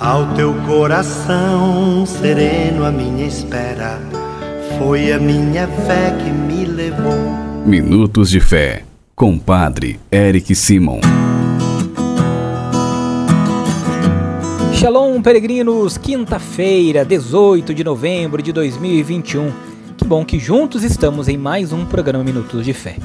Ao teu coração sereno, a minha espera foi a minha fé que me levou. Minutos de Fé, com Padre Eric Simon. Shalom, peregrinos! Quinta-feira, 18 de novembro de 2021. Que bom que juntos estamos em mais um programa Minutos de Fé.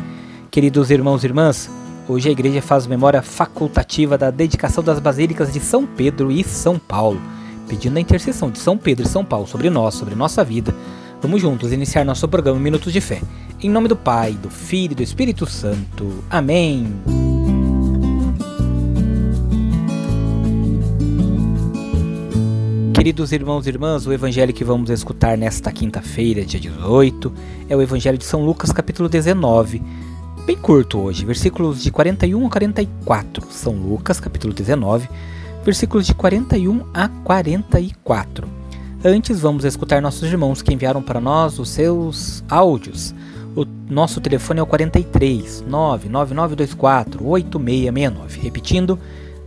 Queridos irmãos e irmãs, Hoje a igreja faz memória facultativa da dedicação das basílicas de São Pedro e São Paulo, pedindo a intercessão de São Pedro e São Paulo sobre nós, sobre nossa vida. Vamos juntos iniciar nosso programa Minutos de Fé. Em nome do Pai, do Filho e do Espírito Santo. Amém. Queridos irmãos e irmãs, o evangelho que vamos escutar nesta quinta-feira, dia 18, é o evangelho de São Lucas, capítulo 19 bem curto hoje, versículos de 41 a 44. São Lucas, capítulo 19, versículos de 41 a 44. Antes, vamos escutar nossos irmãos que enviaram para nós os seus áudios. O nosso telefone é o 43 99924 8669. Repetindo,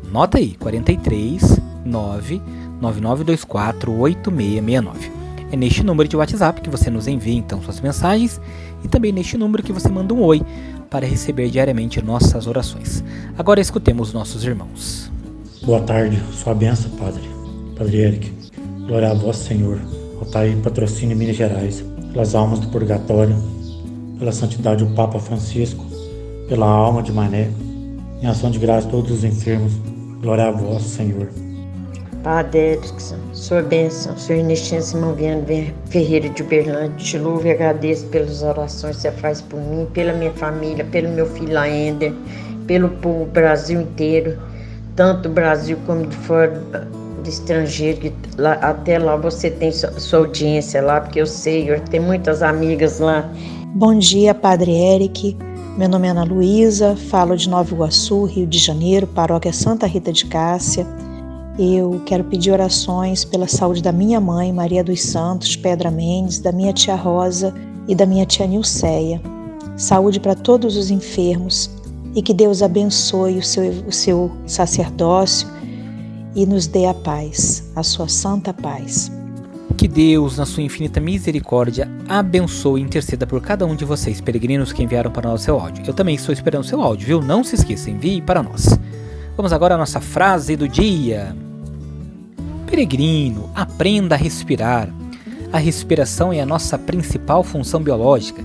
nota aí, 43 99924 8669. É neste número de WhatsApp que você nos envia então suas mensagens e também neste número que você manda um oi para receber diariamente nossas orações. Agora escutemos nossos irmãos. Boa tarde, sua benção, Padre. Padre Eric. Glória a vós, Senhor. E patrocínio Minas Gerais, pelas almas do purgatório, pela santidade do Papa Francisco, pela alma de Mané, em ação de graça todos os enfermos. Glória a vós, Senhor. Padre Erickson, sua bênção, sua Inextência Moviano Ferreira de Uberlândia, te louvo e agradeço pelas orações que você faz por mim, pela minha família, pelo meu filho Aender, pelo povo Brasil inteiro, tanto do Brasil como de fora do estrangeiro, que lá, até lá você tem sua, sua audiência lá, porque eu sei, eu tenho muitas amigas lá. Bom dia, Padre Eric. Meu nome é Ana Luísa, falo de Nova Iguaçu, Rio de Janeiro, paróquia Santa Rita de Cássia. Eu quero pedir orações pela saúde da minha mãe, Maria dos Santos Pedra Mendes, da minha tia Rosa e da minha tia Nilceia. Saúde para todos os enfermos e que Deus abençoe o seu, o seu sacerdócio e nos dê a paz, a sua santa paz. Que Deus, na sua infinita misericórdia, abençoe e interceda por cada um de vocês, peregrinos que enviaram para nós seu áudio. Eu também estou esperando seu áudio, viu? Não se esqueça, envie para nós. Vamos agora à nossa frase do dia. Peregrino, aprenda a respirar. A respiração é a nossa principal função biológica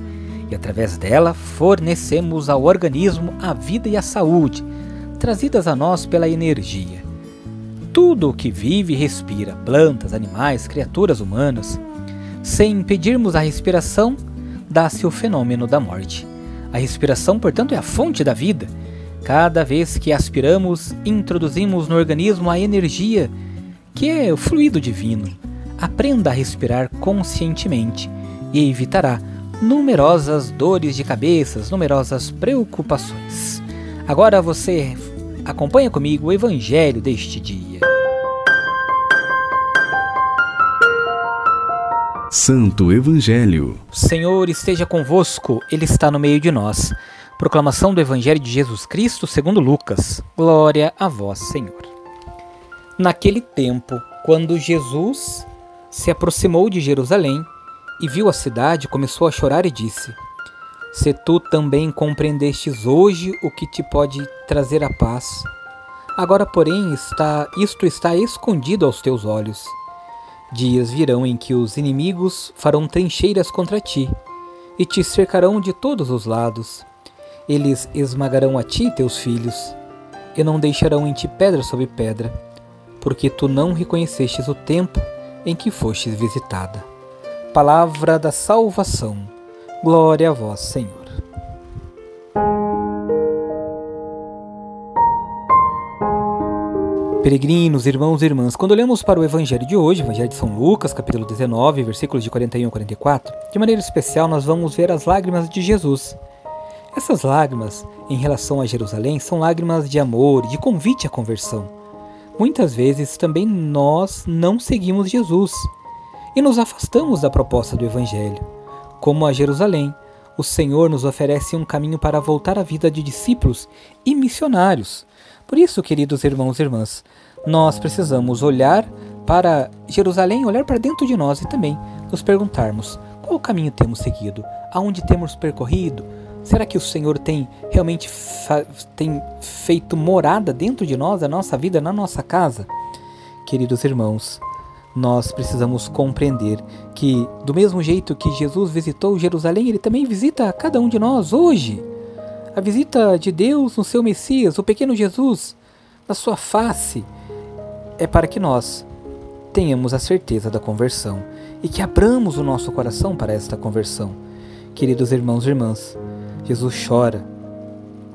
e, através dela, fornecemos ao organismo a vida e a saúde, trazidas a nós pela energia. Tudo o que vive respira, plantas, animais, criaturas humanas. Sem impedirmos a respiração, dá-se o fenômeno da morte. A respiração, portanto, é a fonte da vida Cada vez que aspiramos, introduzimos no organismo a energia, que é o fluido divino. Aprenda a respirar conscientemente e evitará numerosas dores de cabeça, numerosas preocupações. Agora você acompanha comigo o evangelho deste dia. Santo Evangelho. Senhor esteja convosco, Ele está no meio de nós. Proclamação do Evangelho de Jesus Cristo segundo Lucas. Glória a vós, Senhor. Naquele tempo, quando Jesus se aproximou de Jerusalém e viu a cidade, começou a chorar e disse: Se tu também compreendestes hoje o que te pode trazer a paz, agora, porém, está isto está escondido aos teus olhos. Dias virão em que os inimigos farão trincheiras contra ti e te cercarão de todos os lados eles esmagarão a ti teus filhos, e não deixarão em ti pedra sobre pedra, porque tu não reconhecestes o tempo em que fostes visitada. Palavra da salvação. Glória a vós, Senhor. Peregrinos, irmãos e irmãs, quando olhamos para o Evangelho de hoje, Evangelho de São Lucas, capítulo 19, versículos de 41 a 44, de maneira especial nós vamos ver as lágrimas de Jesus essas lágrimas em relação a Jerusalém são lágrimas de amor, de convite à conversão. Muitas vezes também nós não seguimos Jesus e nos afastamos da proposta do Evangelho. Como a Jerusalém, o Senhor nos oferece um caminho para voltar à vida de discípulos e missionários. Por isso, queridos irmãos e irmãs, nós precisamos olhar para Jerusalém, olhar para dentro de nós e também nos perguntarmos qual caminho temos seguido, aonde temos percorrido. Será que o Senhor tem realmente tem feito morada dentro de nós, a nossa vida, na nossa casa? Queridos irmãos, nós precisamos compreender que, do mesmo jeito que Jesus visitou Jerusalém, ele também visita cada um de nós hoje. A visita de Deus no seu Messias, o pequeno Jesus, na sua face, é para que nós tenhamos a certeza da conversão e que abramos o nosso coração para esta conversão. Queridos irmãos e irmãs, Jesus chora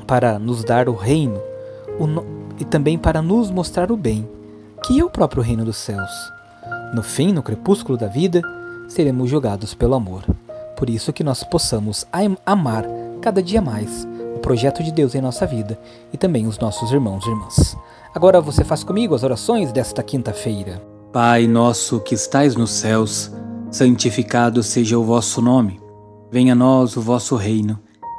para nos dar o reino e também para nos mostrar o bem, que é o próprio reino dos céus. No fim, no crepúsculo da vida, seremos julgados pelo amor. Por isso que nós possamos amar cada dia mais o projeto de Deus em nossa vida e também os nossos irmãos e irmãs. Agora você faz comigo as orações desta quinta-feira. Pai nosso que estais nos céus, santificado seja o vosso nome. Venha a nós o vosso reino.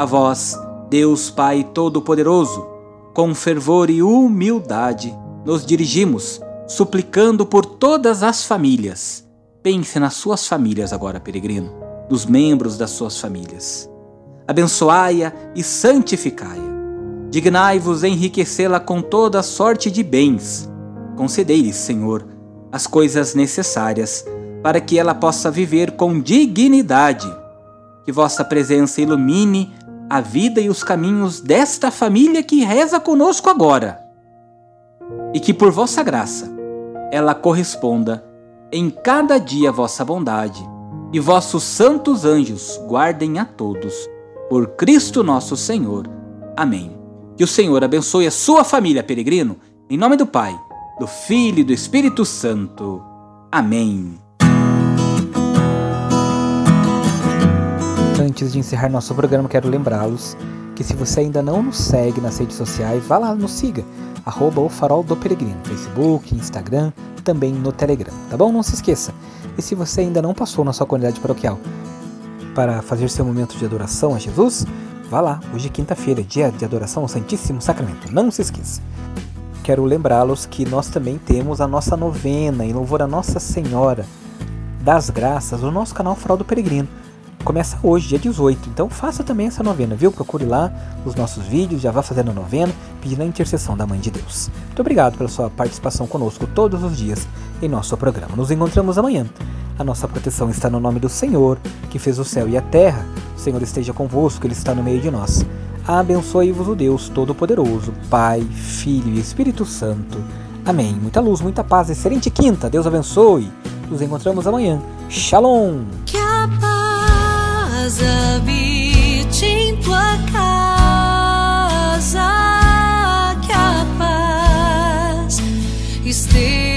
A vós, Deus Pai Todo-Poderoso, com fervor e humildade, nos dirigimos suplicando por todas as famílias. Pense nas suas famílias agora, peregrino, nos membros das suas famílias. Abençoai-a e santificai-a. Dignai-vos enriquecê-la com toda sorte de bens. Concedei-lhe, Senhor, as coisas necessárias para que ela possa viver com dignidade. Que vossa presença ilumine a vida e os caminhos desta família que reza conosco agora. E que por vossa graça ela corresponda em cada dia vossa bondade, e vossos santos anjos guardem a todos. Por Cristo nosso Senhor. Amém. Que o Senhor abençoe a sua família, peregrino, em nome do Pai, do Filho e do Espírito Santo. Amém. Antes de encerrar nosso programa, quero lembrá-los que se você ainda não nos segue nas redes sociais, vá lá, nos siga arroba o farol do peregrino, Facebook, Instagram, também no Telegram, tá bom? Não se esqueça. E se você ainda não passou na sua comunidade paroquial para fazer seu momento de adoração a Jesus, vá lá, hoje é quinta-feira, dia de adoração ao Santíssimo Sacramento, não se esqueça. Quero lembrá-los que nós também temos a nossa novena em louvor a Nossa Senhora das Graças no nosso canal Farol do Peregrino começa hoje, dia 18. Então faça também essa novena, viu? Procure lá os nossos vídeos, já vá fazendo a novena, pedindo a intercessão da Mãe de Deus. Muito obrigado pela sua participação conosco todos os dias em nosso programa. Nos encontramos amanhã. A nossa proteção está no nome do Senhor, que fez o céu e a terra. O Senhor esteja convosco, Ele está no meio de nós. Abençoe-vos o Deus Todo-Poderoso, Pai, Filho e Espírito Santo. Amém. Muita luz, muita paz, excelente quinta. Deus abençoe. Nos encontramos amanhã. Shalom paz habite em tua casa, que a paz esteja.